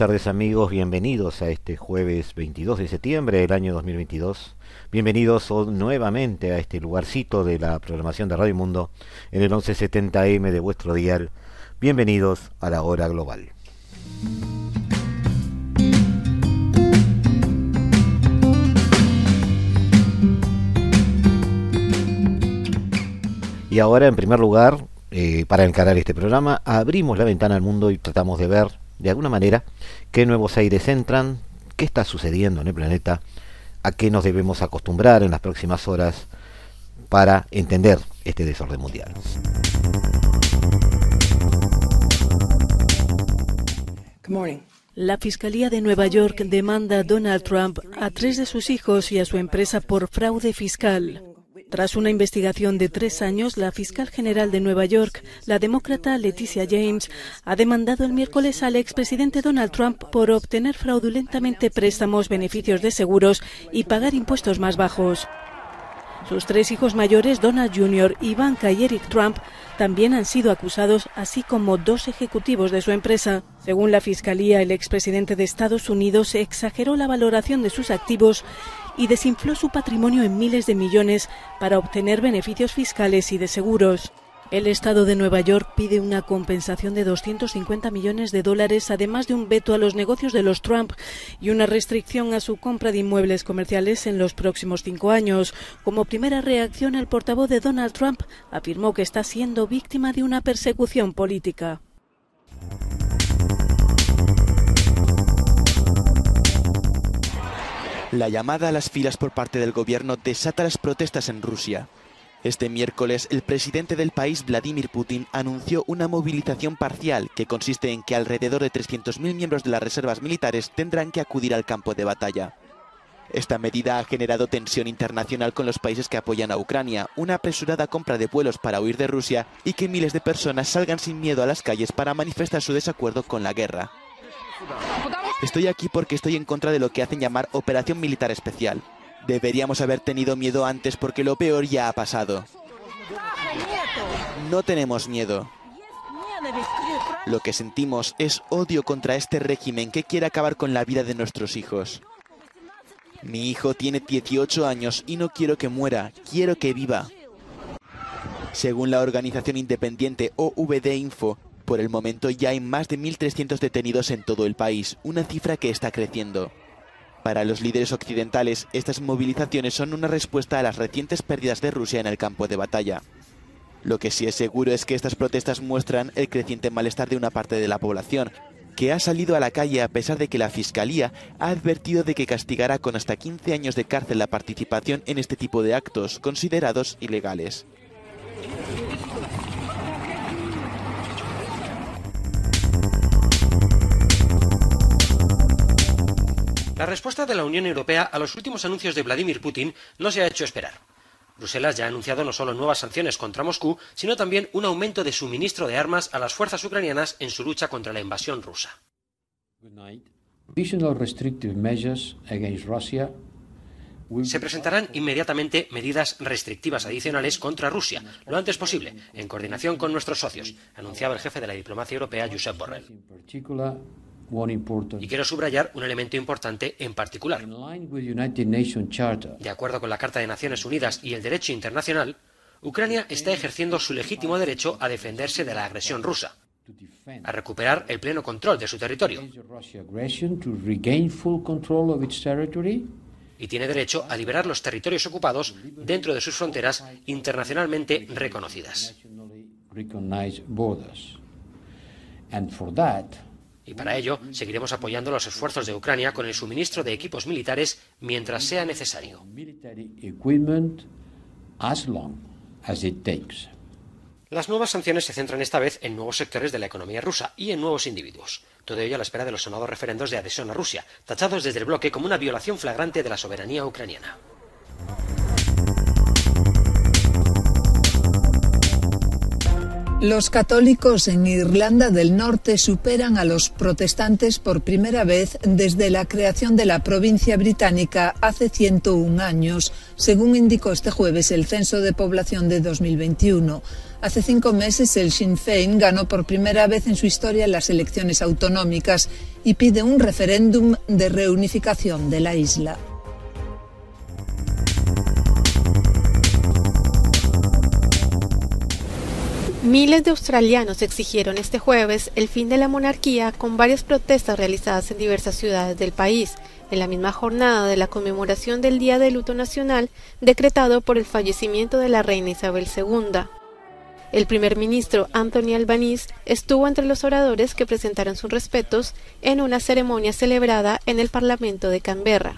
tardes amigos, bienvenidos a este jueves 22 de septiembre del año 2022. Bienvenidos nuevamente a este lugarcito de la programación de Radio Mundo en el 1170M de vuestro dial. Bienvenidos a la hora global. Y ahora, en primer lugar, eh, para encarar este programa, abrimos la ventana al mundo y tratamos de ver de alguna manera, qué nuevos aires entran, qué está sucediendo en el planeta, a qué nos debemos acostumbrar en las próximas horas para entender este desorden mundial. La Fiscalía de Nueva York demanda a Donald Trump, a tres de sus hijos y a su empresa por fraude fiscal. Tras una investigación de tres años, la fiscal general de Nueva York, la demócrata Leticia James, ha demandado el miércoles al expresidente Donald Trump por obtener fraudulentamente préstamos, beneficios de seguros y pagar impuestos más bajos. Sus tres hijos mayores, Donald Jr., Ivanka y Eric Trump, también han sido acusados, así como dos ejecutivos de su empresa. Según la Fiscalía, el expresidente de Estados Unidos exageró la valoración de sus activos y desinfló su patrimonio en miles de millones para obtener beneficios fiscales y de seguros. El Estado de Nueva York pide una compensación de 250 millones de dólares, además de un veto a los negocios de los Trump y una restricción a su compra de inmuebles comerciales en los próximos cinco años. Como primera reacción, el portavoz de Donald Trump afirmó que está siendo víctima de una persecución política. La llamada a las filas por parte del gobierno desata las protestas en Rusia. Este miércoles, el presidente del país, Vladimir Putin, anunció una movilización parcial que consiste en que alrededor de 300.000 miembros de las reservas militares tendrán que acudir al campo de batalla. Esta medida ha generado tensión internacional con los países que apoyan a Ucrania, una apresurada compra de vuelos para huir de Rusia y que miles de personas salgan sin miedo a las calles para manifestar su desacuerdo con la guerra. Estoy aquí porque estoy en contra de lo que hacen llamar operación militar especial. Deberíamos haber tenido miedo antes porque lo peor ya ha pasado. No tenemos miedo. Lo que sentimos es odio contra este régimen que quiere acabar con la vida de nuestros hijos. Mi hijo tiene 18 años y no quiero que muera, quiero que viva. Según la organización independiente OVD Info, por el momento ya hay más de 1.300 detenidos en todo el país, una cifra que está creciendo. Para los líderes occidentales, estas movilizaciones son una respuesta a las recientes pérdidas de Rusia en el campo de batalla. Lo que sí es seguro es que estas protestas muestran el creciente malestar de una parte de la población, que ha salido a la calle a pesar de que la Fiscalía ha advertido de que castigará con hasta 15 años de cárcel la participación en este tipo de actos considerados ilegales. La respuesta de la Unión Europea a los últimos anuncios de Vladimir Putin no se ha hecho esperar. Bruselas ya ha anunciado no solo nuevas sanciones contra Moscú, sino también un aumento de suministro de armas a las fuerzas ucranianas en su lucha contra la invasión rusa. Se presentarán inmediatamente medidas restrictivas adicionales contra Rusia, lo antes posible, en coordinación con nuestros socios, anunciaba el jefe de la diplomacia europea, Josep Borrell. Y quiero subrayar un elemento importante en particular. De acuerdo con la Carta de Naciones Unidas y el derecho internacional, Ucrania está ejerciendo su legítimo derecho a defenderse de la agresión rusa, a recuperar el pleno control de su territorio. Y tiene derecho a liberar los territorios ocupados dentro de sus fronteras internacionalmente reconocidas. Y para ello seguiremos apoyando los esfuerzos de Ucrania con el suministro de equipos militares mientras sea necesario. Las nuevas sanciones se centran esta vez en nuevos sectores de la economía rusa y en nuevos individuos. Todo ello a la espera de los sonados referendos de adhesión a Rusia, tachados desde el bloque como una violación flagrante de la soberanía ucraniana. Los católicos en Irlanda del Norte superan a los protestantes por primera vez desde la creación de la provincia británica hace 101 años, según indicó este jueves el Censo de Población de 2021. Hace cinco meses el Sinn Féin ganó por primera vez en su historia las elecciones autonómicas y pide un referéndum de reunificación de la isla. Miles de australianos exigieron este jueves el fin de la monarquía con varias protestas realizadas en diversas ciudades del país, en la misma jornada de la conmemoración del Día de Luto Nacional decretado por el fallecimiento de la reina Isabel II. El primer ministro Anthony Albanese estuvo entre los oradores que presentaron sus respetos en una ceremonia celebrada en el Parlamento de Canberra.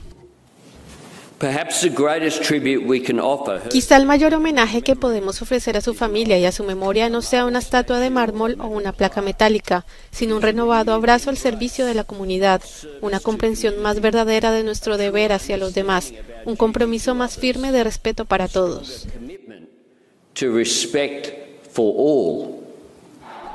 Quizá el mayor homenaje que podemos ofrecer a su familia y a su memoria no sea una estatua de mármol o una placa metálica, sino un renovado abrazo al servicio de la comunidad, una comprensión más verdadera de nuestro deber hacia los demás, un compromiso más firme de respeto para todos.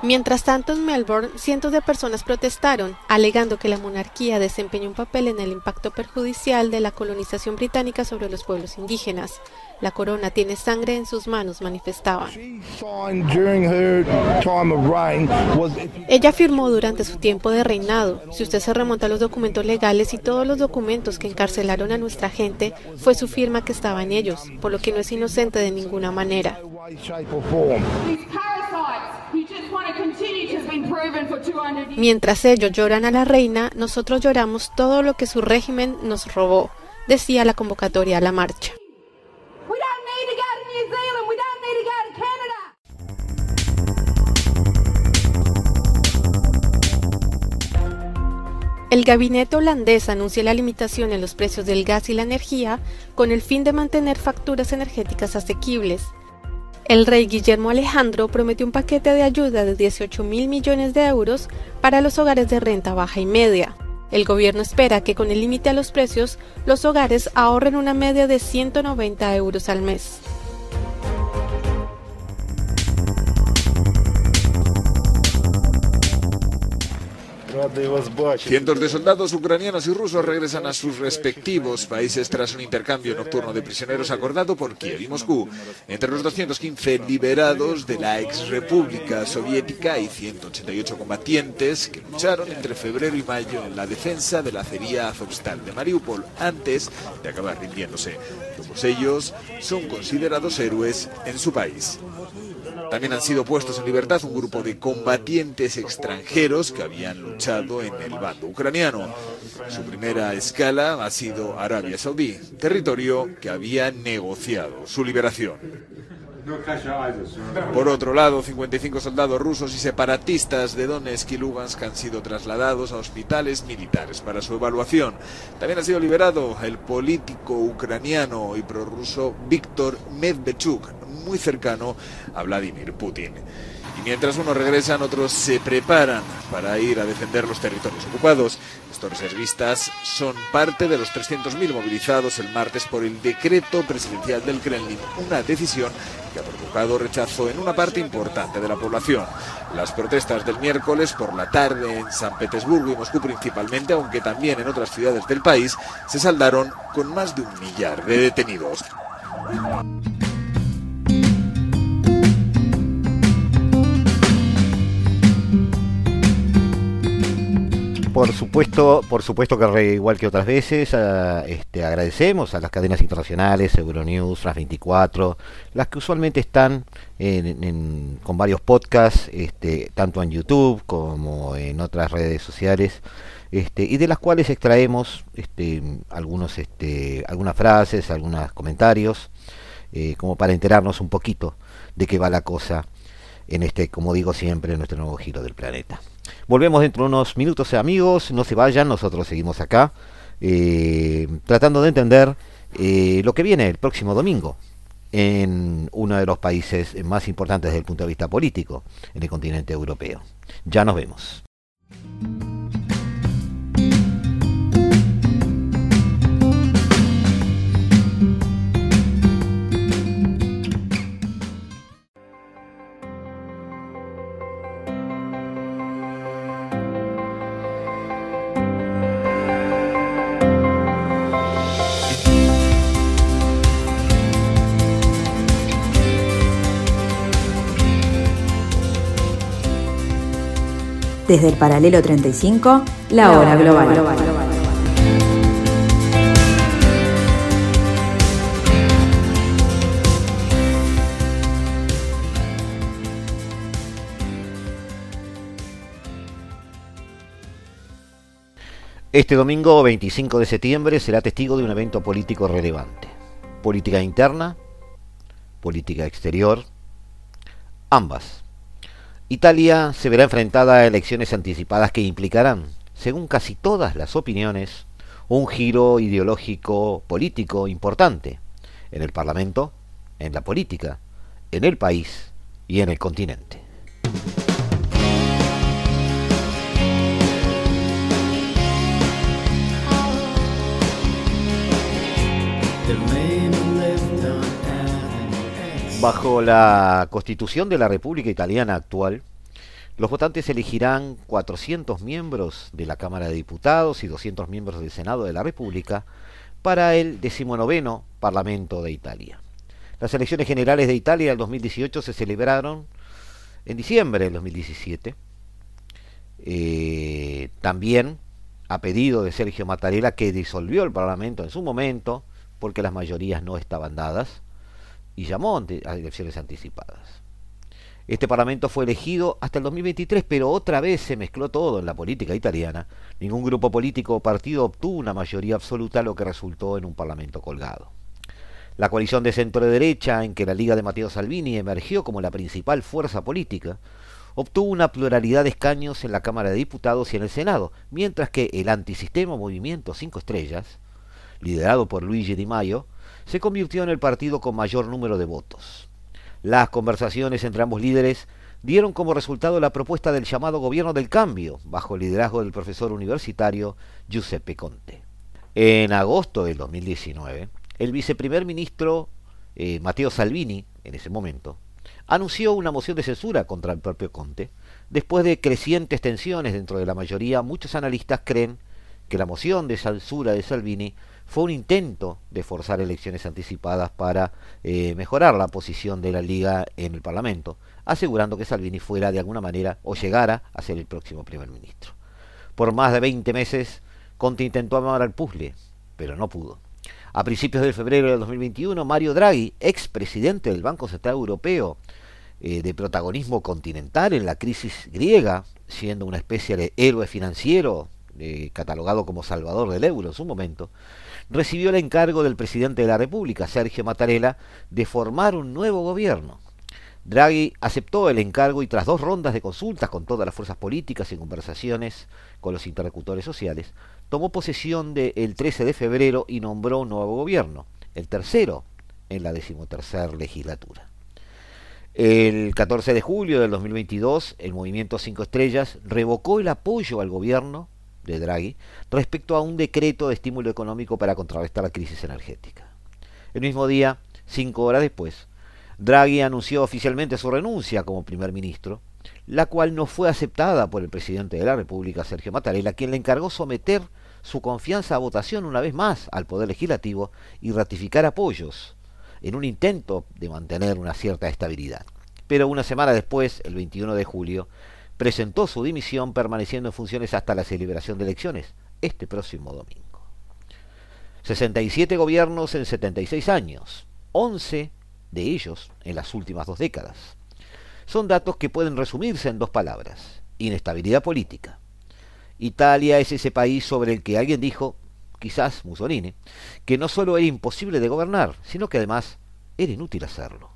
Mientras tanto, en Melbourne, cientos de personas protestaron, alegando que la monarquía desempeña un papel en el impacto perjudicial de la colonización británica sobre los pueblos indígenas. La corona tiene sangre en sus manos, manifestaban. Ella firmó durante su tiempo de reinado. Si usted se remonta a los documentos legales y todos los documentos que encarcelaron a nuestra gente, fue su firma que estaba en ellos, por lo que no es inocente de ninguna manera. Mientras ellos lloran a la reina, nosotros lloramos todo lo que su régimen nos robó, decía la convocatoria a la marcha. El gabinete holandés anuncia la limitación en los precios del gas y la energía con el fin de mantener facturas energéticas asequibles. El rey Guillermo Alejandro prometió un paquete de ayuda de 18 mil millones de euros para los hogares de renta baja y media. El gobierno espera que con el límite a los precios, los hogares ahorren una media de 190 euros al mes. Cientos de soldados ucranianos y rusos regresan a sus respectivos países tras un intercambio nocturno de prisioneros acordado por Kiev y Moscú. Entre los 215 liberados de la ex República Soviética hay 188 combatientes que lucharon entre febrero y mayo en la defensa de la acería Azovstal de Mariupol antes de acabar rindiéndose. Todos ellos son considerados héroes en su país. También han sido puestos en libertad un grupo de combatientes extranjeros que habían luchado en el bando ucraniano. Su primera escala ha sido Arabia Saudí, territorio que había negociado su liberación. Por otro lado, 55 soldados rusos y separatistas de Donetsk y Lugansk han sido trasladados a hospitales militares para su evaluación. También ha sido liberado el político ucraniano y prorruso Víctor Medvedchuk, muy cercano a Vladimir Putin. Y mientras unos regresan, otros se preparan para ir a defender los territorios ocupados. Estos reservistas son parte de los 300.000 movilizados el martes por el decreto presidencial del Kremlin, una decisión que ha provocado rechazo en una parte importante de la población. Las protestas del miércoles por la tarde en San Petersburgo y Moscú principalmente, aunque también en otras ciudades del país, se saldaron con más de un millar de detenidos. Por supuesto, por supuesto que igual que otras veces, este, agradecemos a las cadenas internacionales, Euronews, France 24, las que usualmente están con varios podcasts, este, tanto en YouTube como en otras redes sociales, este, y de las cuales extraemos este, algunos, este, algunas frases, algunos comentarios, eh, como para enterarnos un poquito de qué va la cosa en este, como digo siempre, en nuestro nuevo giro del planeta. Volvemos dentro de unos minutos, amigos. No se vayan, nosotros seguimos acá. Eh, tratando de entender eh, lo que viene el próximo domingo en uno de los países más importantes desde el punto de vista político en el continente europeo. Ya nos vemos. Desde el paralelo 35, la hora global. Este domingo 25 de septiembre será testigo de un evento político relevante. Política interna, política exterior, ambas. Italia se verá enfrentada a elecciones anticipadas que implicarán, según casi todas las opiniones, un giro ideológico político importante en el Parlamento, en la política, en el país y en el continente. Bajo la constitución de la República Italiana actual, los votantes elegirán 400 miembros de la Cámara de Diputados y 200 miembros del Senado de la República para el decimonoveno Parlamento de Italia. Las elecciones generales de Italia del 2018 se celebraron en diciembre del 2017. Eh, también a pedido de Sergio Mattarella, que disolvió el Parlamento en su momento, porque las mayorías no estaban dadas y llamó a elecciones anticipadas. Este parlamento fue elegido hasta el 2023, pero otra vez se mezcló todo en la política italiana. Ningún grupo político o partido obtuvo una mayoría absoluta, lo que resultó en un parlamento colgado. La coalición de centro-derecha, en que la Liga de Matteo Salvini emergió como la principal fuerza política, obtuvo una pluralidad de escaños en la Cámara de Diputados y en el Senado, mientras que el antisistema Movimiento Cinco Estrellas, liderado por Luigi Di Maio, se convirtió en el partido con mayor número de votos. Las conversaciones entre ambos líderes dieron como resultado la propuesta del llamado Gobierno del Cambio, bajo el liderazgo del profesor universitario Giuseppe Conte. En agosto del 2019, el viceprimer ministro eh, Matteo Salvini, en ese momento, anunció una moción de censura contra el propio Conte. Después de crecientes tensiones dentro de la mayoría, muchos analistas creen que la moción de censura de Salvini fue un intento de forzar elecciones anticipadas para eh, mejorar la posición de la Liga en el Parlamento, asegurando que Salvini fuera de alguna manera o llegara a ser el próximo primer ministro. Por más de 20 meses, Conte intentó amar al puzzle, pero no pudo. A principios de febrero de 2021, Mario Draghi, ex presidente del Banco Central Europeo, eh, de protagonismo continental en la crisis griega, siendo una especie de héroe financiero, eh, catalogado como salvador del euro en su momento, recibió el encargo del presidente de la República, Sergio Mattarella, de formar un nuevo gobierno. Draghi aceptó el encargo y tras dos rondas de consultas con todas las fuerzas políticas y conversaciones con los interlocutores sociales, tomó posesión de el 13 de febrero y nombró un nuevo gobierno, el tercero en la decimotercera legislatura. El 14 de julio del 2022, el Movimiento Cinco Estrellas revocó el apoyo al gobierno de Draghi respecto a un decreto de estímulo económico para contrarrestar la crisis energética. El mismo día, cinco horas después, Draghi anunció oficialmente su renuncia como primer ministro, la cual no fue aceptada por el presidente de la República, Sergio Mattarella, quien le encargó someter su confianza a votación una vez más al Poder Legislativo y ratificar apoyos en un intento de mantener una cierta estabilidad. Pero una semana después, el 21 de julio, presentó su dimisión permaneciendo en funciones hasta la celebración de elecciones, este próximo domingo. 67 gobiernos en 76 años, 11 de ellos en las últimas dos décadas. Son datos que pueden resumirse en dos palabras, inestabilidad política. Italia es ese país sobre el que alguien dijo, quizás Mussolini, que no solo era imposible de gobernar, sino que además era inútil hacerlo.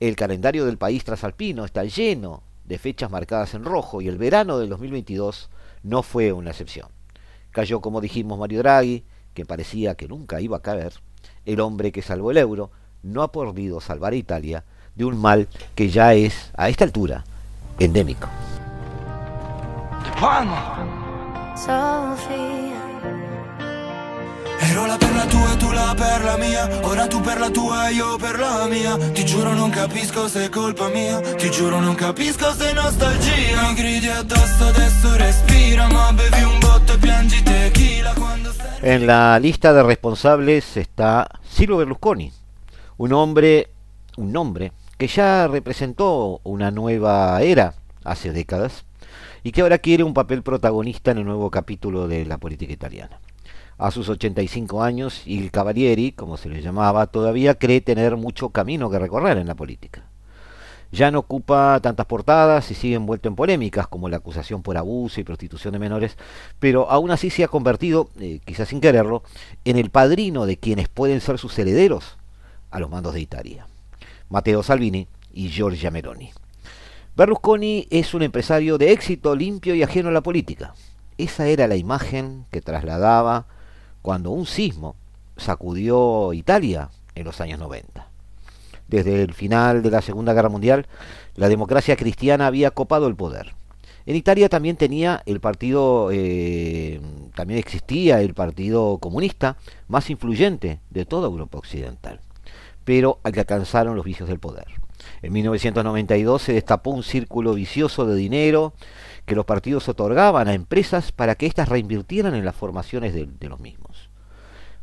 El calendario del país trasalpino está lleno de fechas marcadas en rojo y el verano del 2022 no fue una excepción. Cayó, como dijimos, Mario Draghi, que parecía que nunca iba a caer. El hombre que salvó el euro no ha podido salvar a Italia de un mal que ya es, a esta altura, endémico. En la lista de responsables está Silvio Berlusconi Un hombre, un nombre que ya representó una nueva era hace décadas y que ahora quiere un papel protagonista en el nuevo capítulo de la política italiana. A sus 85 años, il Cavalieri, como se le llamaba, todavía cree tener mucho camino que recorrer en la política. Ya no ocupa tantas portadas y sigue envuelto en polémicas como la acusación por abuso y prostitución de menores, pero aún así se ha convertido, eh, quizás sin quererlo, en el padrino de quienes pueden ser sus herederos a los mandos de Italia, Matteo Salvini y Giorgia Meloni. Berlusconi es un empresario de éxito limpio y ajeno a la política. Esa era la imagen que trasladaba cuando un sismo sacudió Italia en los años 90. Desde el final de la Segunda Guerra Mundial, la democracia cristiana había copado el poder. En Italia también tenía el partido, eh, también existía el partido comunista más influyente de toda Europa occidental, pero al que alcanzaron los vicios del poder. En 1992 se destapó un círculo vicioso de dinero que los partidos otorgaban a empresas para que éstas reinvirtieran en las formaciones de, los mismos.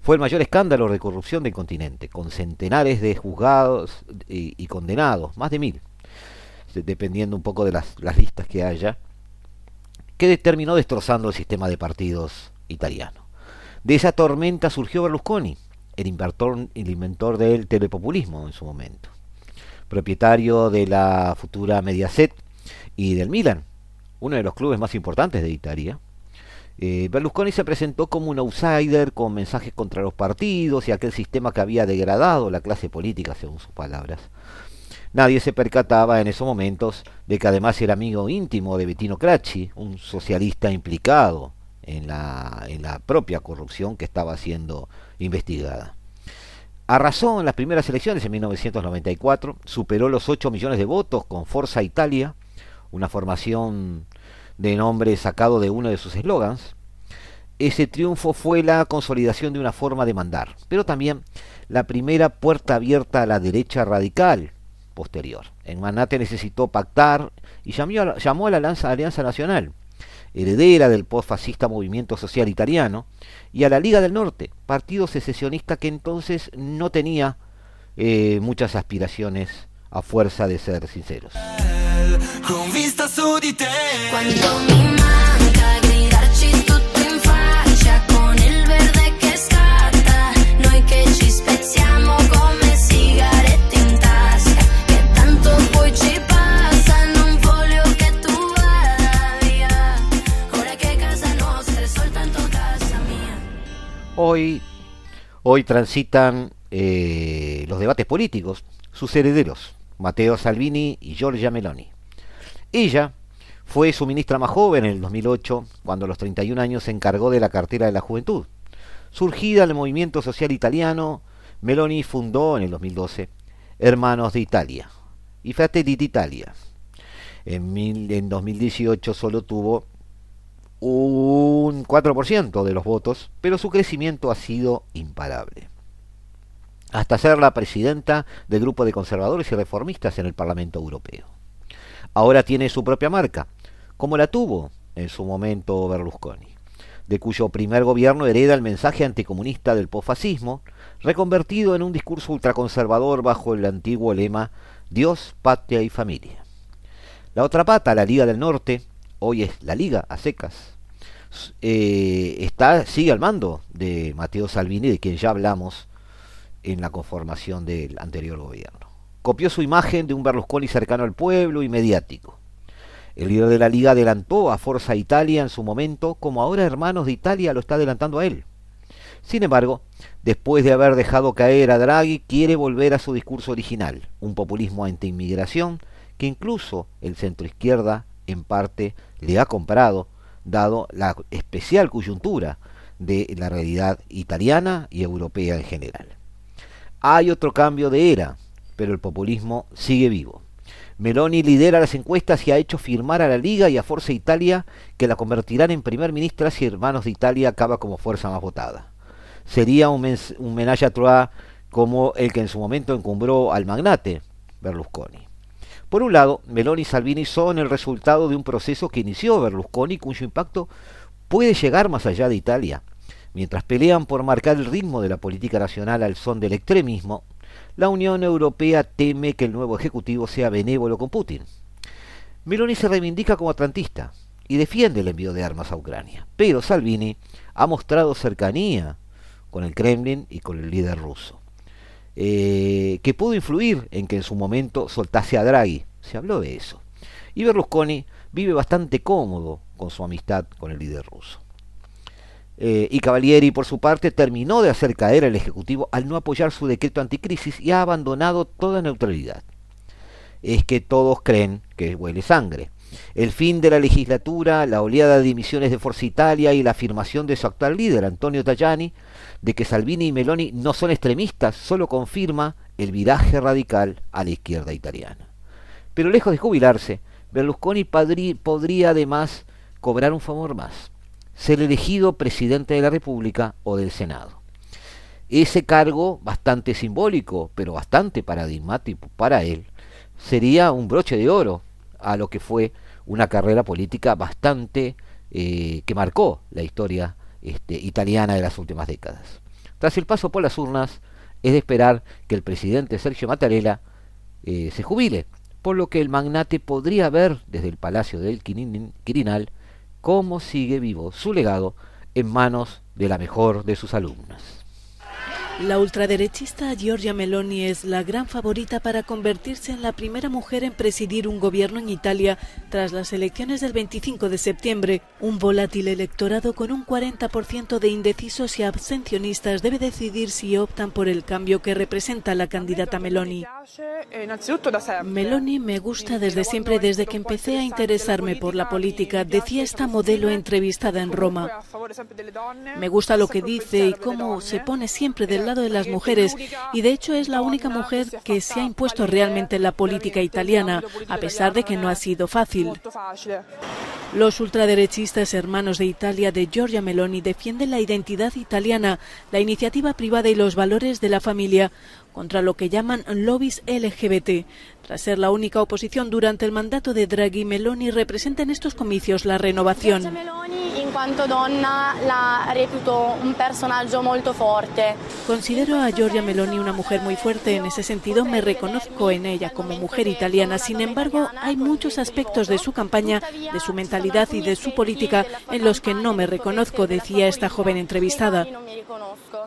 Fue el mayor escándalo de corrupción del continente, con centenares de juzgados y, condenados, más de mil, dependiendo un poco de las, listas que haya, que terminó destrozando el sistema de partidos italiano. De esa tormenta surgió Berlusconi, el inventor, el inventor del telepopulismo en su momento propietario de la futura Mediaset y del Milan, uno de los clubes más importantes de Italia. Eh, Berlusconi se presentó como un outsider con mensajes contra los partidos y aquel sistema que había degradado la clase política, según sus palabras. Nadie se percataba en esos momentos de que además era amigo íntimo de Bettino Cracci, un socialista implicado en la, en la propia corrupción que estaba siendo investigada. Arrasó en las primeras elecciones en 1994, superó los 8 millones de votos con Forza Italia, una formación de nombre sacado de uno de sus eslogans. Ese triunfo fue la consolidación de una forma de mandar, pero también la primera puerta abierta a la derecha radical posterior. En Manate necesitó pactar y llamó a, la Alianza Nacional, heredera del postfascista movimiento social italiano, y a la Liga del Norte, partido secesionista que entonces no tenía eh, muchas aspiraciones a fuerza de ser sinceros. Hoy, hoy transitan eh, los debates políticos sus herederos, Matteo Salvini y Giorgia Meloni. Ella fue su ministra más joven en el 2008, cuando a los 31 años se encargó de la cartera de la juventud. Surgida del movimiento social italiano, Meloni fundó en el 2012 Hermanos de Italia y Fratelli d'Italia. En, en 2018 solo tuvo un 4% de los votos, pero su crecimiento ha sido imparable. Hasta ser la presidenta del grupo de conservadores y reformistas en el Parlamento Europeo. Ahora tiene su propia marca, como la tuvo en su momento Berlusconi, de cuyo primer gobierno hereda el mensaje anticomunista del posfascismo, reconvertido en un discurso ultraconservador bajo el antiguo lema Dios, patria y familia. La otra pata, la Liga del Norte, hoy es la Liga a secas, eh, está, sigue al mando de Mateo Salvini, de quien ya hablamos en la conformación del anterior gobierno. Copió su imagen de un Berlusconi cercano al pueblo y mediático. El líder de la liga adelantó a Forza Italia en su momento, como ahora Hermanos de Italia lo está adelantando a él. Sin embargo, después de haber dejado caer a Draghi, quiere volver a su discurso original, un populismo anti-inmigración que incluso el centro izquierda en parte le ha comprado, dado la especial coyuntura de la realidad italiana y europea en general. Hay otro cambio de era, pero el populismo sigue vivo. Meloni lidera las encuestas y ha hecho firmar a la Liga y a Forza Italia que la convertirán en primer ministra si Hermanos de Italia acaba como fuerza más votada. Sería un, un menage à trois como el que en su momento encumbró al magnate Berlusconi. Por un lado, Meloni y Salvini son el resultado de un proceso que inició Berlusconi cuyo impacto puede llegar más allá de Italia. Mientras pelean por marcar el ritmo de la política nacional al son del extremismo, la Unión Europea teme que el nuevo Ejecutivo sea benévolo con Putin. Meloni se reivindica como atlantista y defiende el envío de armas a Ucrania. Pero Salvini ha mostrado cercanía con el Kremlin y con el líder ruso, eh, que pudo influir en que en su momento soltase a Draghi. Se habló de eso. Y Berlusconi vive bastante cómodo con su amistad con el líder ruso. Eh, y Cavalieri, por su parte, terminó de hacer caer al Ejecutivo al no apoyar su decreto anticrisis y ha abandonado toda neutralidad. Es que todos creen que huele sangre. El fin de la legislatura, la oleada de dimisiones de Forza Italia y la afirmación de su actual líder, Antonio Tajani, de que Salvini y Meloni no son extremistas, solo confirma el viraje radical a la izquierda italiana. Pero lejos de jubilarse, Berlusconi podría además cobrar un favor más ser elegido presidente de la República o del Senado. Ese cargo, bastante simbólico, pero bastante paradigmático para él, sería un broche de oro a lo que fue una carrera política bastante eh, que marcó la historia este, italiana de las últimas décadas. Tras el paso por las urnas, es de esperar que el presidente Sergio Mattarella eh, se jubile, por lo que el magnate podría ver desde el Palacio del Quirinal cómo sigue vivo su legado en manos de la mejor de sus alumnas. La ultraderechista Giorgia Meloni es la gran favorita para convertirse en la primera mujer en presidir un gobierno en Italia tras las elecciones del 25 de septiembre. Un volátil electorado con un 40% de indecisos y abstencionistas debe decidir si optan por el cambio que representa la candidata Meloni. Meloni me gusta desde siempre, desde que empecé a interesarme por la política, decía esta modelo entrevistada en Roma. Me gusta lo que dice y cómo se pone siempre del lado de las mujeres y de hecho es la única mujer que se ha impuesto realmente en la política italiana, a pesar de que no ha sido fácil. Los ultraderechistas hermanos de Italia de Giorgia Meloni defienden la identidad italiana, la iniciativa privada y los valores de la familia contra lo que llaman lobbies LGBT. Tras ser la única oposición durante el mandato de Draghi, Meloni representa en estos comicios la renovación. Considero a Giorgia Meloni una mujer muy fuerte. En ese sentido, me reconozco en ella como mujer italiana. Sin embargo, hay muchos aspectos de su campaña, de su mentalidad y de su política en los que no me reconozco, decía esta joven entrevistada.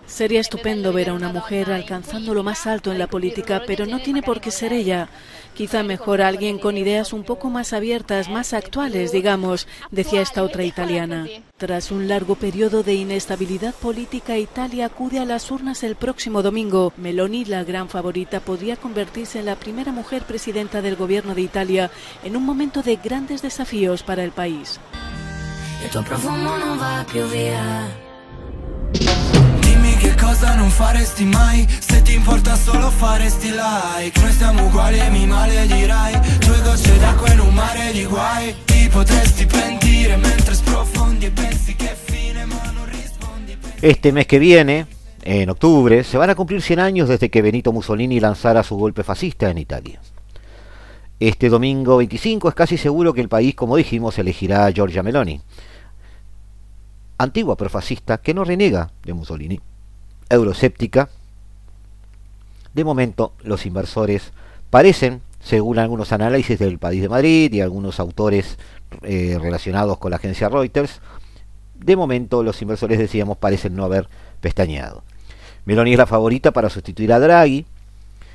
Sería estupendo ver a una mujer alcanzando lo más alto en la política, pero no tiene por qué ser ella. Quizá mejor alguien con ideas un poco más abiertas, más actuales, digamos, decía esta otra italiana. Tras un largo periodo de inestabilidad política, Italia acude a las urnas el próximo domingo. Meloni, la gran favorita, podría convertirse en la primera mujer presidenta del gobierno de Italia en un momento de grandes desafíos para el país. E e Este mes que viene en octubre, se van a cumplir 100 años desde que Benito Mussolini lanzara su golpe fascista en Italia. Este domingo 25 es casi seguro que el país, como dijimos, elegirá a Giorgia Meloni, antigua profascista que no renega de Mussolini euroséptica, de momento los inversores parecen, según algunos análisis del País de Madrid y algunos autores eh, relacionados con la agencia Reuters, de momento los inversores, decíamos, parecen no haber pestañeado. Meloni es la favorita para sustituir a Draghi,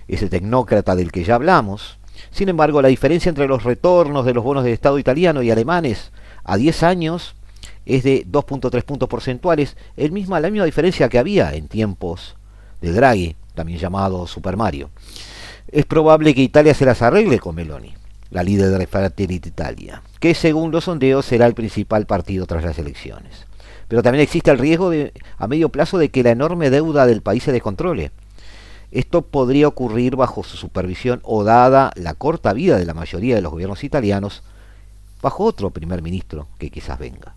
ese tecnócrata del que ya hablamos. Sin embargo, la diferencia entre los retornos de los bonos de Estado italiano y alemanes a 10 años es de 2.3 puntos porcentuales, el mismo, la misma diferencia que había en tiempos de Draghi, también llamado Super Mario. Es probable que Italia se las arregle con Meloni, la líder de Fratelli Italia, que según los sondeos será el principal partido tras las elecciones. Pero también existe el riesgo a medio plazo de que la enorme deuda del país se descontrole. Esto podría ocurrir bajo su supervisión o dada la corta vida de la mayoría de los gobiernos italianos, bajo otro primer ministro que quizás venga.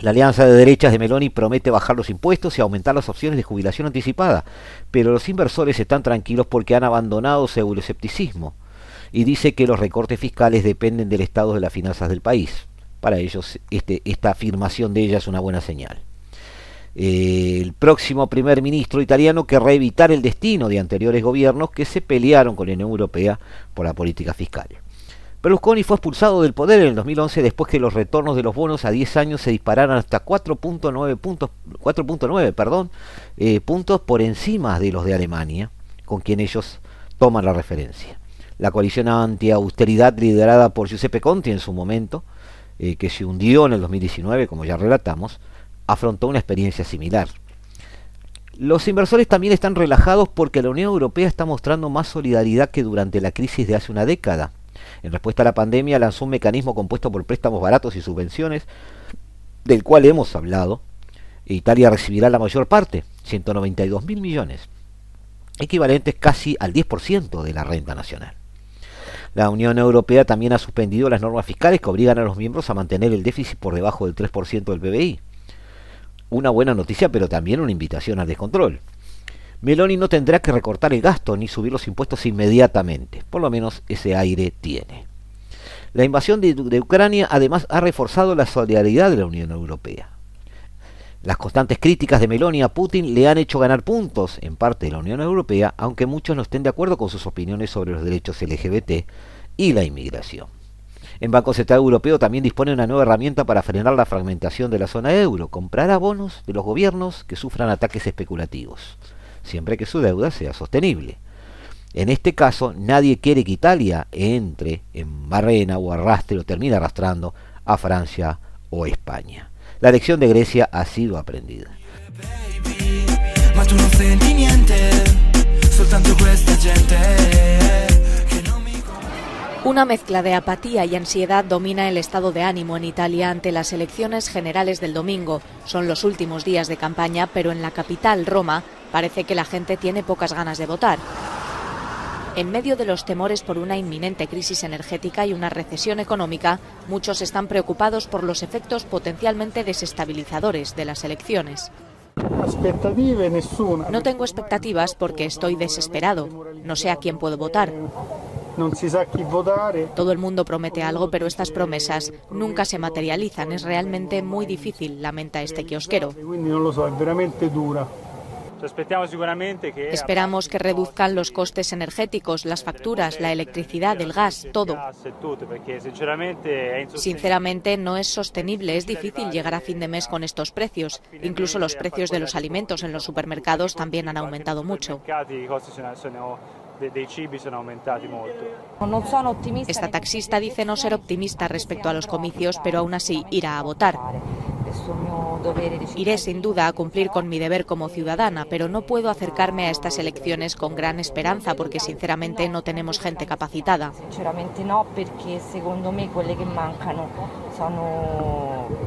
La alianza de derechas de Meloni promete bajar los impuestos y aumentar las opciones de jubilación anticipada, pero los inversores están tranquilos porque han abandonado su euroescepticismo y dice que los recortes fiscales dependen del estado de las finanzas del país. Para ellos este, esta afirmación de ella es una buena señal. el próximo primer ministro italiano querrá evitar el destino de anteriores gobiernos que se pelearon con la Unión Europea por la política fiscal. Berlusconi fue expulsado del poder en el 2011 después que los retornos de los bonos a 10 años se dispararan hasta 4.9 puntos, 4.9 perdón, eh, puntos por encima de los de Alemania, con quien ellos toman la referencia. La coalición anti-austeridad liderada por Giuseppe Conti en su momento, eh, que se hundió en el 2019, como ya relatamos, afrontó una experiencia similar. Los inversores también están relajados porque la Unión Europea está mostrando más solidaridad que durante la crisis de hace una década en respuesta a la pandemia lanzó un mecanismo compuesto por préstamos baratos y subvenciones, del cual hemos hablado. Italia recibirá la mayor parte, 192 mil millones, equivalentes casi al 10% de la renta nacional. La Unión Europea también ha suspendido las normas fiscales que obligan a los miembros a mantener el déficit por debajo del 3% del PBI. Una buena noticia, pero también una invitación al descontrol. Meloni no tendrá que recortar el gasto ni subir los impuestos inmediatamente. Por lo menos ese aire tiene. La invasión de, Ucrania además ha reforzado la solidaridad de la Unión Europea. Las constantes críticas de Meloni a Putin le han hecho ganar puntos en parte de la Unión Europea, aunque muchos no estén de acuerdo con sus opiniones sobre los derechos LGBT y la inmigración. En Banco Central Europeo también dispone una nueva herramienta para frenar la fragmentación de la zona euro, comprar bonos de los gobiernos que sufran ataques especulativos siempre que su deuda sea sostenible. En este caso, nadie quiere que Italia entre en barrena o arrastre o termine arrastrando a Francia o España. La lección de Grecia ha sido aprendida. Una mezcla de apatía y ansiedad domina el estado de ánimo en Italia ante las elecciones generales del domingo. Son los últimos días de campaña, pero en la capital, Roma, parece que la gente tiene pocas ganas de votar. En medio de los temores por una inminente crisis energética y una recesión económica, muchos están preocupados por los efectos potencialmente desestabilizadores de las elecciones. No tengo expectativas porque estoy desesperado. No sé a quién puedo votar. Todo el mundo promete algo, pero estas promesas nunca se materializan. Es realmente muy difícil, lamenta este kiosquero. Esperamos que reduzcan los costes energéticos, las facturas, la electricidad, el gas, todo. Sinceramente no es sostenible, es difícil llegar a fin de mes con estos precios. Incluso los precios de los alimentos en los supermercados también han aumentado mucho. Esta taxista dice no ser optimista respecto a los comicios, pero aún así irá a votar. Iré sin duda a cumplir con mi deber como ciudadana, pero no puedo acercarme a estas elecciones con gran esperanza porque sinceramente no tenemos gente capacitada. Sinceramente no, porque según me que mancano son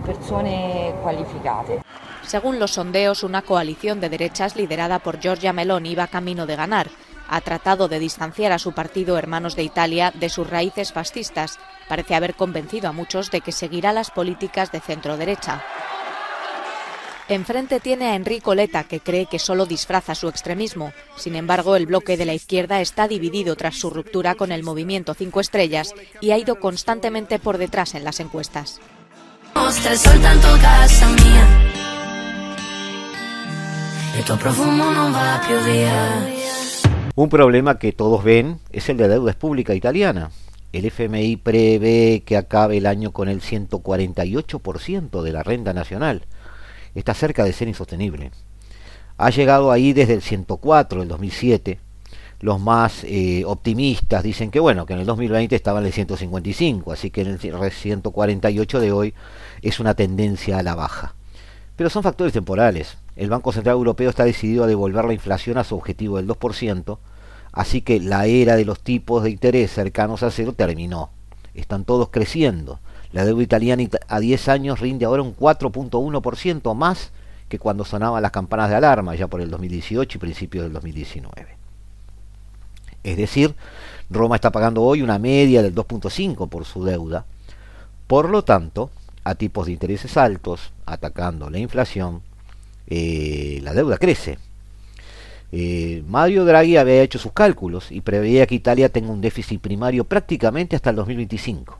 personas cualificadas. Según los sondeos, una coalición de derechas liderada por Giorgia Meloni va camino de ganar ha tratado de distanciar a su partido Hermanos de Italia de sus raíces fascistas. Parece haber convencido a muchos de que seguirá las políticas de centro-derecha. Enfrente tiene a Enrico Letta, que cree que solo disfraza su extremismo. Sin embargo, el bloque de la izquierda está dividido tras su ruptura con el movimiento Cinco Estrellas y ha ido constantemente por detrás en las encuestas. Un problema que todos ven es el de la deuda pública italiana. El FMI prevé que acabe el año con el 148% de la renta nacional. Está cerca de ser insostenible. Ha llegado ahí desde el 104, el 2007. Los más eh, optimistas dicen que bueno, que en el 2020 estaba en el 155, así que en el 148 de hoy es una tendencia a la baja. Pero son factores temporales. El Banco Central Europeo está decidido a devolver la inflación a su objetivo del 2%, así que la era de los tipos de interés cercanos a cero terminó. Están todos creciendo. La deuda italiana a 10 años rinde ahora un 4.1% más que cuando sonaban las campanas de alarma, ya por el 2018 y principios del 2019. Es decir, Roma está pagando hoy una media del 2.5 por su deuda. Por lo tanto, a tipos de intereses altos, atacando la inflación, eh, la deuda crece. Eh, Mario Draghi había hecho sus cálculos y preveía que Italia tenga un déficit primario prácticamente hasta el 2025.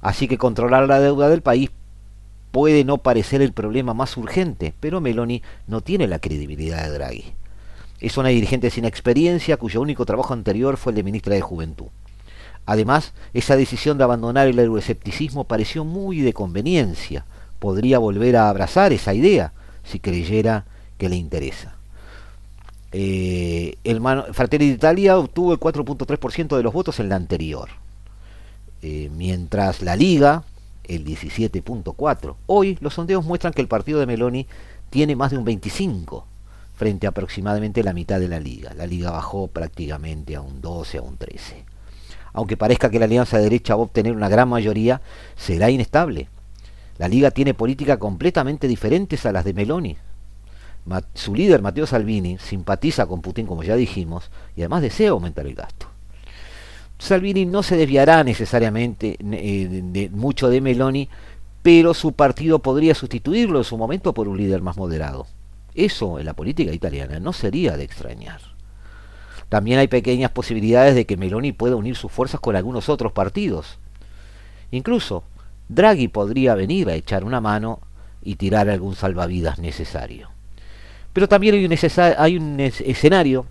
Así que controlar la deuda del país puede no parecer el problema más urgente, pero Meloni no tiene la credibilidad de Draghi. Es una dirigente sin experiencia cuyo único trabajo anterior fue el de ministra de Juventud. Además, esa decisión de abandonar el euroescepticismo pareció muy de conveniencia. Podría volver a abrazar esa idea si creyera que le interesa. Eh, el Fratelli d'Italia obtuvo el 4.3% de los votos en la anterior, eh, mientras la Liga el 17.4%. Hoy los sondeos muestran que el partido de Meloni tiene más de un 25% frente a aproximadamente la mitad de la Liga. La Liga bajó prácticamente a un 12, a un 13%. Aunque parezca que la alianza de derecha va a obtener una gran mayoría, será inestable. La Liga tiene políticas completamente diferentes a las de Meloni su líder, Matteo Salvini, simpatiza con Putin, como ya dijimos, y además desea aumentar el gasto. Salvini no se desviará necesariamente eh, de, mucho de Meloni, pero su partido podría sustituirlo en su momento por un líder más moderado. Eso en la política italiana no sería de extrañar. También hay pequeñas posibilidades de que Meloni pueda unir sus fuerzas con algunos otros partidos. Incluso Draghi podría venir a echar una mano y tirar algún salvavidas necesario. Pero también hay un, escenario,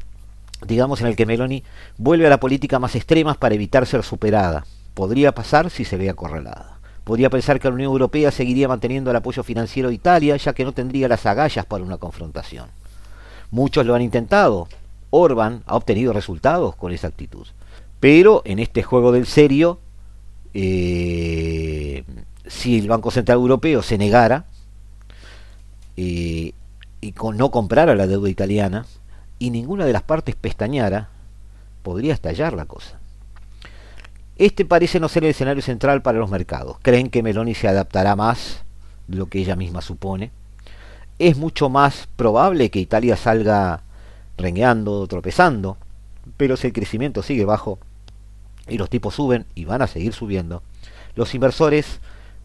digamos, en el que Meloni vuelve a la política más extrema para evitar ser superada. Podría pasar si se ve acorralada. Podría pensar que la Unión Europea seguiría manteniendo el apoyo financiero de Italia, ya que no tendría las agallas para una confrontación. Muchos lo han intentado. Orban ha obtenido resultados con esa actitud. Pero en este juego del serio, eh, si el Banco Central Europeo se negara, eh, y con no comprara la deuda italiana y ninguna de las partes pestañara, podría estallar la cosa. Este parece no ser el escenario central para los mercados. Creen que Meloni se adaptará más de lo que ella misma supone. Es mucho más probable que Italia salga rengueando, tropezando, pero si el crecimiento sigue bajo y los tipos suben y van a seguir subiendo, los inversores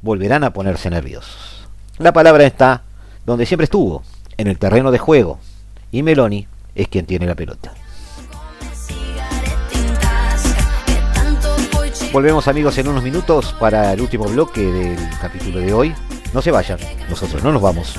volverán a ponerse nerviosos. La palabra está donde siempre estuvo, en el terreno de juego y Meloni es quien tiene la pelota. Volvemos amigos en unos minutos para el último bloque del capítulo de hoy. No se vayan, nosotros no nos vamos.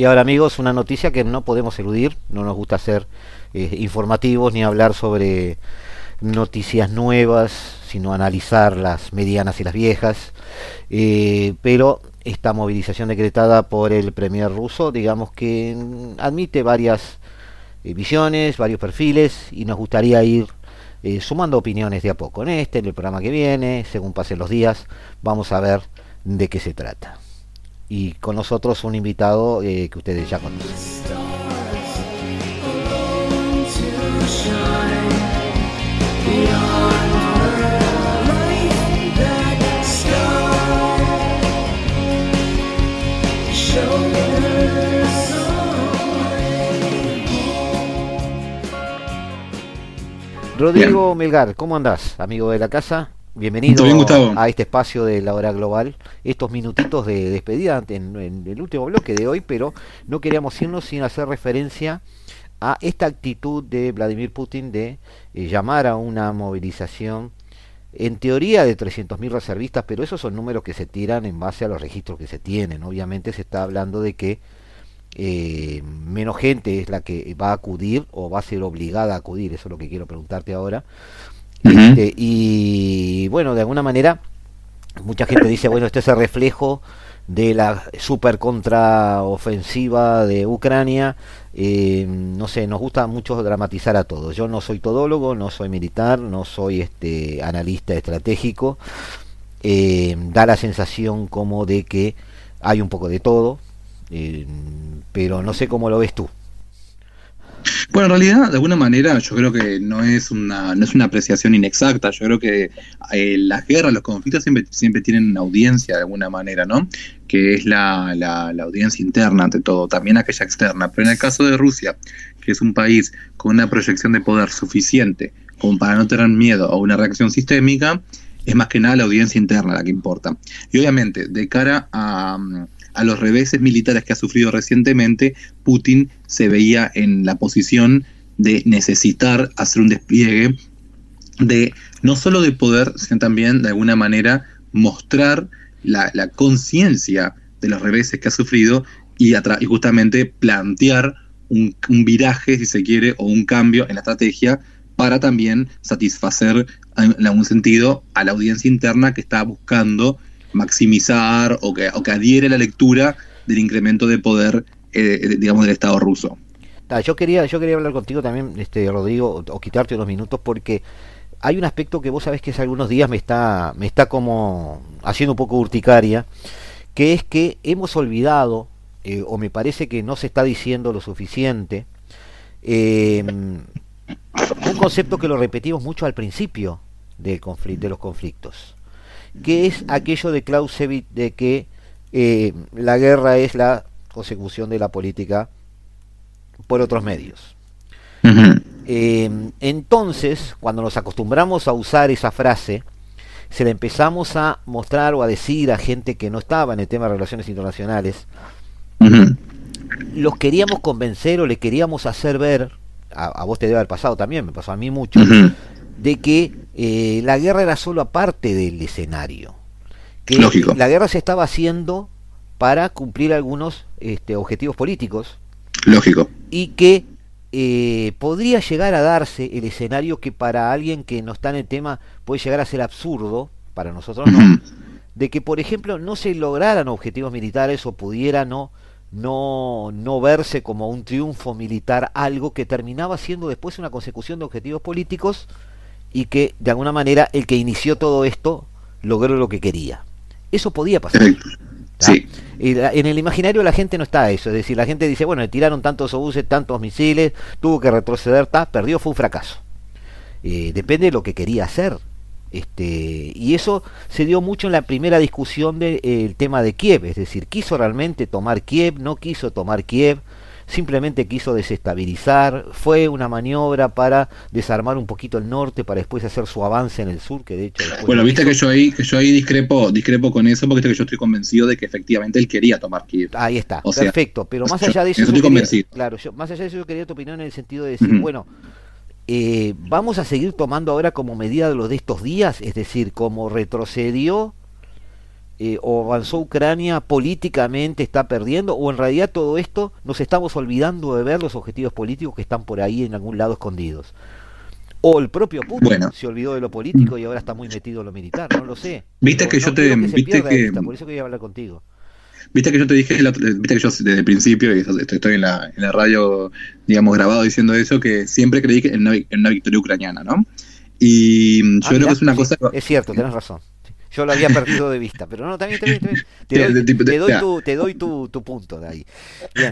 Y ahora amigos, una noticia que no podemos eludir, no nos gusta ser eh, informativos ni hablar sobre noticias nuevas, sino analizar las medianas y las viejas. Eh, pero esta movilización decretada por el premier ruso, digamos que admite varias eh, visiones, varios perfiles, y nos gustaría ir sumando opiniones de a poco. En este, en el programa que viene, según pasen los días, vamos a ver de qué se trata y con nosotros un invitado eh, que ustedes ya conocen. Rodrigo Melgar, ¿cómo andás, amigo de la casa? Bienvenido a este espacio de la hora global, estos minutitos de despedida en, el último bloque de hoy, pero no queríamos irnos sin hacer referencia a esta actitud de Vladimir Putin de eh, llamar a una movilización en teoría de 300.000 reservistas, pero esos son números que se tiran en base a los registros que se tienen. Obviamente se está hablando de que eh, menos gente es la que va a acudir o va a ser obligada a acudir, eso es lo que quiero preguntarte ahora. Este, y bueno, de alguna manera, mucha gente dice, bueno, este es el reflejo de la super contraofensiva de Ucrania. Eh, no sé, nos gusta mucho dramatizar a todos. Yo no soy todólogo, no soy militar, no soy este analista estratégico. Eh, da la sensación como de que hay un poco de todo, eh, pero no sé cómo lo ves tú. Bueno, en realidad, de alguna manera, yo creo que no es una, no es una apreciación inexacta. Yo creo que eh, las guerras, los conflictos siempre, siempre tienen una audiencia de alguna manera, ¿no? Que es la, la, la, audiencia interna ante todo, también aquella externa. Pero en el caso de Rusia, que es un país con una proyección de poder suficiente como para no tener miedo a una reacción sistémica, es más que nada la audiencia interna la que importa. Y obviamente, de cara a a los reveses militares que ha sufrido recientemente, Putin se veía en la posición de necesitar hacer un despliegue de no solo de poder, sino también de alguna manera mostrar la, conciencia de los reveses que ha sufrido y, justamente plantear un, viraje, si se quiere, o un cambio en la estrategia para también satisfacer en algún sentido a la audiencia interna que está buscando maximizar o que, o que adhiere la lectura del incremento de poder, eh, digamos, del Estado ruso. yo quería, yo quería hablar contigo también, este Rodrigo, o, quitarte unos minutos porque hay un aspecto que vos sabés que hace algunos días me está, me está como haciendo un poco urticaria, que es que hemos olvidado, eh, o me parece que no se está diciendo lo suficiente, eh, un concepto que lo repetimos mucho al principio del conflicto, de los conflictos que es aquello de Clausewitz de que eh, la guerra es la consecución de la política por otros medios. Eh, entonces, cuando nos acostumbramos a usar esa frase, se la empezamos a mostrar o a decir a gente que no estaba en el tema de relaciones internacionales, los queríamos convencer o le queríamos hacer ver, a, vos te debe haber pasado también, me pasó a mí mucho, de que eh, la guerra era solo aparte del escenario. Que la guerra se estaba haciendo para cumplir algunos este, objetivos políticos. Lógico. Y que eh, podría llegar a darse el escenario que para alguien que no está en el tema puede llegar a ser absurdo, para nosotros no, de que por ejemplo no se lograran objetivos militares o pudiera no, no, no verse como un triunfo militar algo que terminaba siendo después una consecución de objetivos políticos y que de alguna manera el que inició todo esto logró lo que quería. Eso podía pasar. Sí. En el imaginario la gente no está eso, es decir, la gente dice, bueno, tiraron tantos obuses, tantos misiles, tuvo que retroceder, ta, perdió, fue un fracaso. Eh, depende de lo que quería hacer. Este, y eso se dio mucho en la primera discusión del eh, tema de Kiev, es decir, quiso realmente tomar Kiev, no quiso tomar Kiev, simplemente quiso desestabilizar, fue una maniobra para desarmar un poquito el norte para después hacer su avance en el sur, que de hecho... Bueno, viste que yo ahí, que yo ahí discrepo, discrepo con eso porque yo estoy convencido de que efectivamente él quería tomar Kiev. Ahí está, perfecto, pero más allá de eso... estoy convencido. Claro, yo, más allá de eso yo quería tu opinión en el sentido de decir, bueno... Eh, vamos a seguir tomando ahora como medida de lo de estos días, es decir, como retrocedió eh, o avanzó Ucrania políticamente está perdiendo o en realidad todo esto nos estamos olvidando de ver los objetivos políticos que están por ahí en algún lado escondidos. O el propio Putin se olvidó de lo político y ahora está muy metido en lo militar, no lo sé. Viste que yo te viste que por eso quería hablar contigo. Viste que yo te dije, viste que yo desde el principio, y estoy en la, en la radio, digamos, grabado diciendo eso, que siempre creí que en una, en una victoria ucraniana, ¿no? Y yo ah, creo que es una cosa... Es cierto, tenés razón. Yo lo había perdido de vista, pero no, también, también, Te doy, te doy, tu, te doy tu, tu, punto de ahí.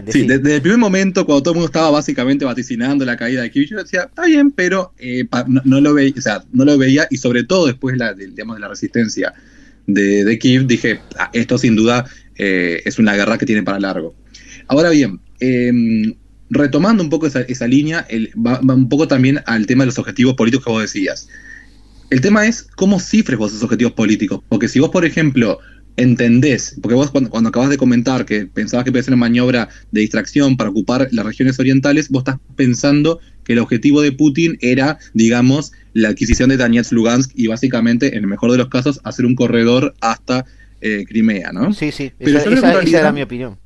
sí, desde el primer momento, cuando todo el mundo estaba básicamente vaticinando la caída de Kiev, yo decía, está bien, pero eh, no, lo veía, o sea, no lo veía, y sobre todo después la, de, digamos, de la resistencia de, de Kiev, dije, ah, esto sin duda eh, es una guerra que tiene para largo. Ahora bien, em, retomando un poco esa, esa línea, va, va, un poco también al tema de los objetivos políticos que vos decías. El tema es cómo cifres vos esos objetivos políticos. Porque si vos, por ejemplo, entendés, porque vos cuando, cuando acabas de comentar que pensabas que podía ser una maniobra de distracción para ocupar las regiones orientales, vos estás pensando que el objetivo de Putin era, digamos, la adquisición de Donetsk, Lugansk y básicamente, en el mejor de los casos, hacer un corredor hasta eh, Crimea, ¿no? Sí, sí, Pero esa, era mi opinión.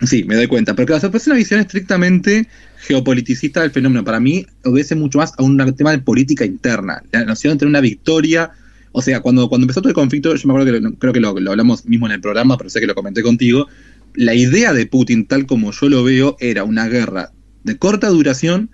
Sí, me doy cuenta, pero claro, es una visión estrictamente geopoliticista del fenómeno. Para mí obedece mucho más a un tema de política interna, la noción de tener una victoria o sea, cuando, cuando empezó todo el conflicto, yo me acuerdo que creo que lo, hablamos mismo en el programa, pero sé que lo comenté contigo. La idea de Putin, tal como yo lo veo, era una guerra de corta duración,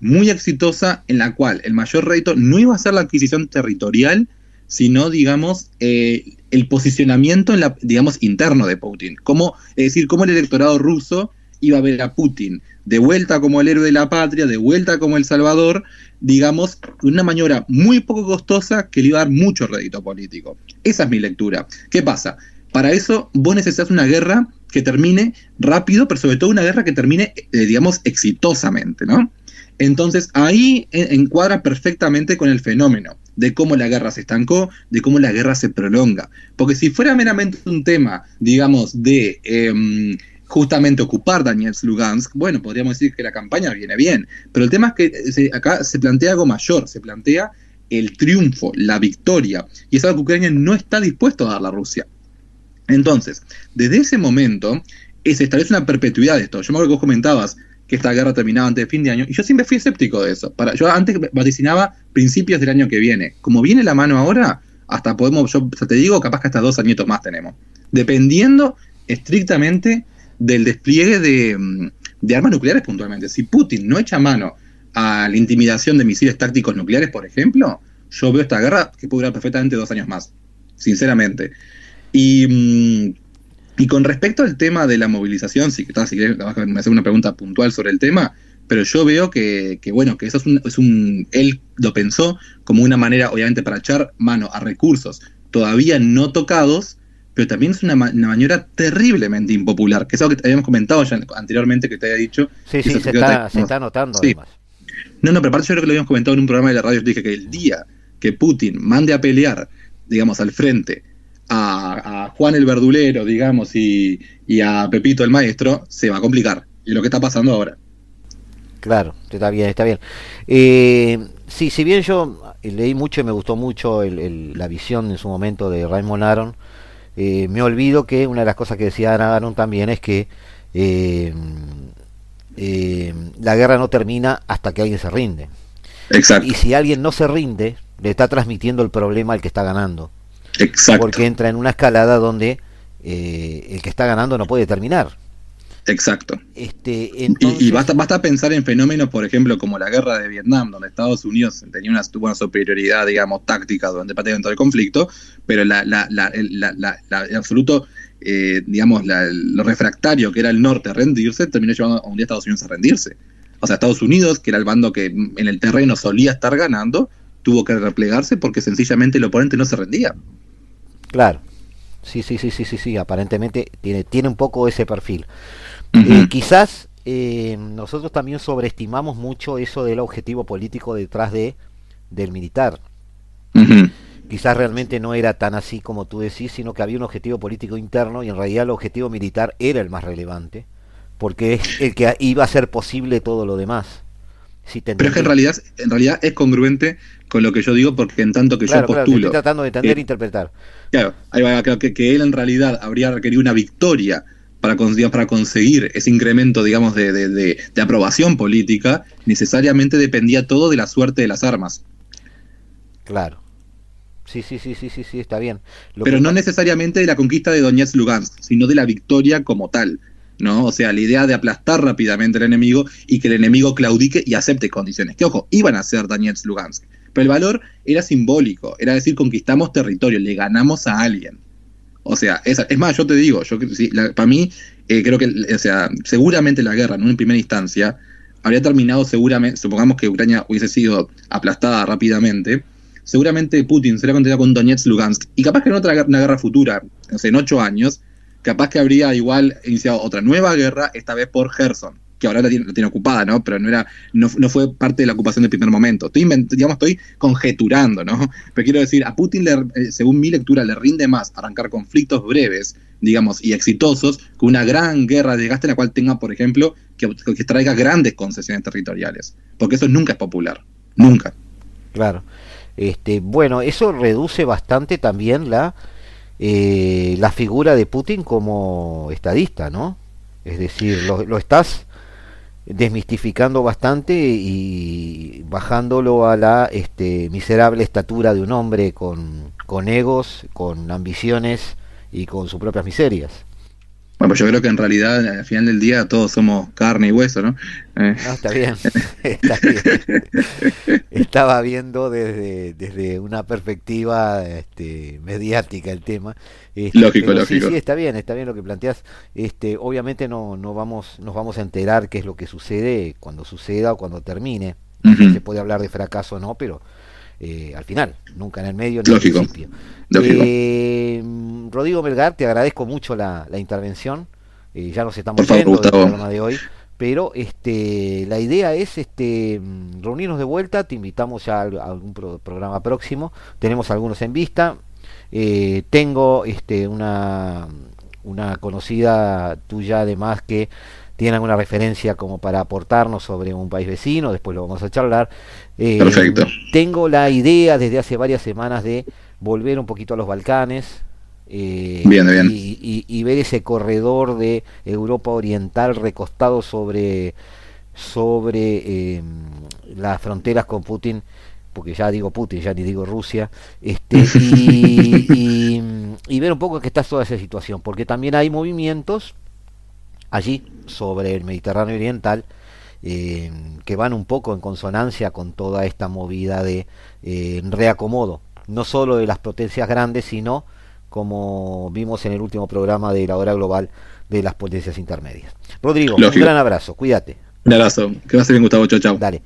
muy exitosa, en la cual el mayor reto no iba a ser la adquisición territorial, sino, digamos, eh, el posicionamiento, en la, digamos, interno de Putin. Cómo, es decir, cómo el electorado ruso iba a ver a Putin de vuelta como el héroe de la patria, de vuelta como el salvador, digamos, una maniobra muy poco costosa que le iba a dar mucho rédito político. Esa es mi lectura. ¿Qué pasa? Para eso vos necesitas una guerra que termine rápido, pero sobre todo una guerra que termine, eh, digamos, exitosamente, ¿no? Entonces ahí encuadra perfectamente con el fenómeno de cómo la guerra se estancó, de cómo la guerra se prolonga. Porque si fuera meramente un tema, digamos, de em, justamente ocupar Daniel Lugansk, bueno, podríamos decir que la campaña viene bien, pero el tema es que acá se plantea algo mayor, se plantea el triunfo, la victoria, y es algo que Ucrania no está dispuesto a dar a Rusia. Entonces, desde ese momento, se establece una perpetuidad de esto. Yo me acuerdo que vos comentabas que esta guerra terminaba antes de fin de año, y yo siempre fui escéptico de eso. Para, yo antes vaticinaba principios del año que viene. Como viene la mano ahora, hasta podemos, yo te digo, capaz que hasta dos añitos más tenemos. Dependiendo estrictamente del despliegue mm, de, armas nucleares puntualmente. Si Putin no echa mano a la intimidación de misiles tácticos nucleares, por ejemplo, yo veo esta guerra que puede durar perfectamente dos años más, sinceramente. Y, mm, y con respecto al tema de la movilización, si, si quieres me hacer una pregunta puntual sobre el tema, pero yo veo que, bueno, que eso es un, es un, él lo pensó como una manera, obviamente, para echar mano a recursos todavía no tocados, pero también es una, maniobra terriblemente impopular, que es algo que habíamos comentado ya anteriormente que te había dicho. Sí, sí, se está, notando además. No, no, pero aparte yo creo que lo habíamos comentado en un programa de la radio, yo dije que el día que Putin mande a pelear, digamos, al frente a, Juan el Verdulero, digamos, y, a Pepito el Maestro, se va a complicar. Y lo que está pasando ahora. Claro, está bien, está bien. Eh, sí, si bien yo leí mucho y me gustó mucho la visión en su momento de Raymond Aron, eh, me olvido que una de las cosas que decía Aaron también es que eh, eh, la guerra no termina hasta que alguien se rinde. Exacto. Y si alguien no se rinde, le está transmitiendo el problema al que está ganando. Exacto. Porque entra en una escalada donde el que está ganando no puede terminar. Exacto. Este, y, basta, basta pensar en fenómenos, por ejemplo, como la guerra de Vietnam, donde Estados Unidos tenía una, una superioridad, digamos, táctica durante prácticamente todo el conflicto, pero la, la, la, el absoluto, eh, digamos, lo refractario que era el norte a rendirse, terminó llevando a un día a Estados Unidos a rendirse. O sea, Estados Unidos, que era el bando que en el terreno solía estar ganando, tuvo que replegarse porque sencillamente el oponente no se rendía. Claro. Sí, sí, sí, sí, sí, sí, aparentemente tiene, tiene un poco ese perfil. Eh, quizás eh, nosotros también sobreestimamos mucho eso del objetivo político detrás de del militar. Quizás realmente no era tan así como tú decís, sino que había un objetivo político interno y en realidad el objetivo militar era el más relevante, porque es el que iba a hacer posible todo lo demás. Pero es que en realidad, en realidad es congruente con lo que yo digo, porque en tanto que yo postulo. estoy tratando de entender e interpretar. Claro, que, que, él en realidad habría requerido una victoria para, para conseguir ese incremento, digamos, de, de, aprobación política, necesariamente dependía todo de la suerte de las armas. Claro. Sí, sí, sí, sí, sí, sí, está bien. Pero no necesariamente de la conquista de Donetsk Lugansk, sino de la victoria como tal. ¿no? O sea, la idea de aplastar rápidamente al enemigo y que el enemigo claudique y acepte condiciones. Que ojo, iban a ser Donetsk Lugansk. Pero el valor era simbólico, era decir, conquistamos territorio, le ganamos a alguien. O sea, es, es más, yo te digo, yo para mí, eh, creo que, o sea, seguramente la guerra, en una primera instancia, habría terminado seguramente, supongamos que Ucrania hubiese sido aplastada rápidamente, seguramente Putin sería contenido con Donetsk, Lugansk, y capaz que en otra una guerra futura, o sea, en ocho años, capaz que habría igual iniciado otra nueva guerra, esta vez por Gerson, que ahora la tiene, ocupada, ¿no? Pero no era, no, fue parte de la ocupación del primer momento. Estoy, digamos, estoy conjeturando, ¿no? Pero quiero decir, a Putin, eh, según mi lectura, le rinde más arrancar conflictos breves, digamos, y exitosos, que una gran guerra de desgaste en la cual tenga, por ejemplo, que, que traiga grandes concesiones territoriales. Porque eso nunca es popular. Nunca. Claro. Este, bueno, eso reduce bastante también la, eh, la figura de Putin como estadista, ¿no? Es decir, lo, estás desmistificando bastante y bajándolo a la este, miserable estatura de un hombre con, con egos, con ambiciones y con sus propias miserias. Bueno, pues yo creo que en realidad al final del día todos somos carne y hueso, ¿no? Eh. No, está bien, está bien. Estaba viendo desde, desde una perspectiva este, mediática el tema. Este, lógico, lógico. Sí, sí, está bien, está bien lo que planteas. Este, obviamente no, no vamos, nos vamos a enterar qué es lo que sucede cuando suceda o cuando termine. Se puede hablar de fracaso o no, pero eh, al final, nunca en el medio ni lógico, el principio. Eh, Rodrigo Melgar, te agradezco mucho la, intervención. Eh, ya nos estamos yendo del programa de hoy. Pero este, la idea es este, reunirnos de vuelta. Te invitamos ya a algún programa próximo. Tenemos algunos en vista. Eh, tengo este, una, una conocida tuya además que tiene alguna referencia como para aportarnos sobre un país vecino, después lo vamos a charlar. Perfecto. Tengo la idea desde hace varias semanas de volver un poquito a los Balcanes. Eh, y, ver ese corredor de Europa Oriental recostado sobre, sobre em, las fronteras con Putin, porque ya digo Putin, ya ni digo Rusia, este, y, y ver un poco qué está toda esa situación, porque también hay movimientos allí sobre el Mediterráneo Oriental em, que van un poco en consonancia con toda esta movida de eh, reacomodo no solo de las potencias grandes, sino, como vimos en el último programa de la hora global, de las potencias intermedias. Rodrigo, un gran abrazo, cuídate. Un abrazo, que va a ser bien, Gustavo. Chao, chao. Dale.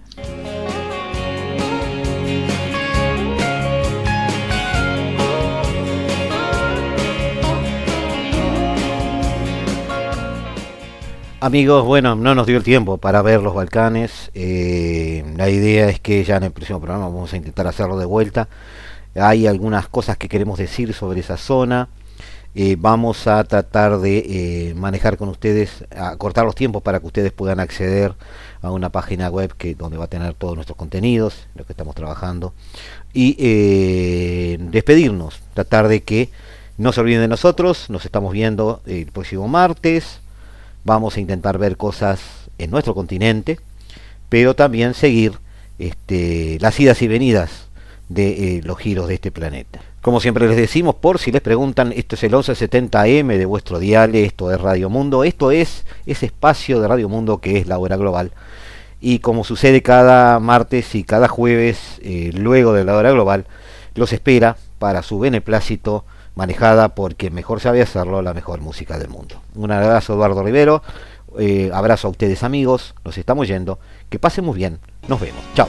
Amigos, bueno, no nos dio el tiempo para ver los Balcanes. Eh, la idea es que ya en el próximo programa vamos a intentar hacerlo de vuelta hay algunas cosas que queremos decir sobre esa zona. Eh, vamos a tratar de eh, manejar con ustedes, a cortar los tiempos para que ustedes puedan acceder a una página web que donde va a tener todos nuestros contenidos, lo que estamos trabajando, y despedirnos, tratar de que no se olviden de nosotros, nos estamos viendo el próximo martes, vamos a intentar ver cosas en nuestro continente, pero también seguir este, las idas y venidas de eh, los giros de este planeta. Como siempre les decimos, por si les preguntan, esto es el 1170M de vuestro dial, esto es Radio Mundo, esto es ese espacio de Radio Mundo que es la hora global. Y como sucede cada martes y cada jueves, eh, luego de la hora global, los espera para su beneplácito manejada por quien mejor sabe hacerlo, la mejor música del mundo. Un abrazo Eduardo Rivero, eh, abrazo a ustedes amigos, nos estamos yendo, que pasen muy bien, nos vemos, chao.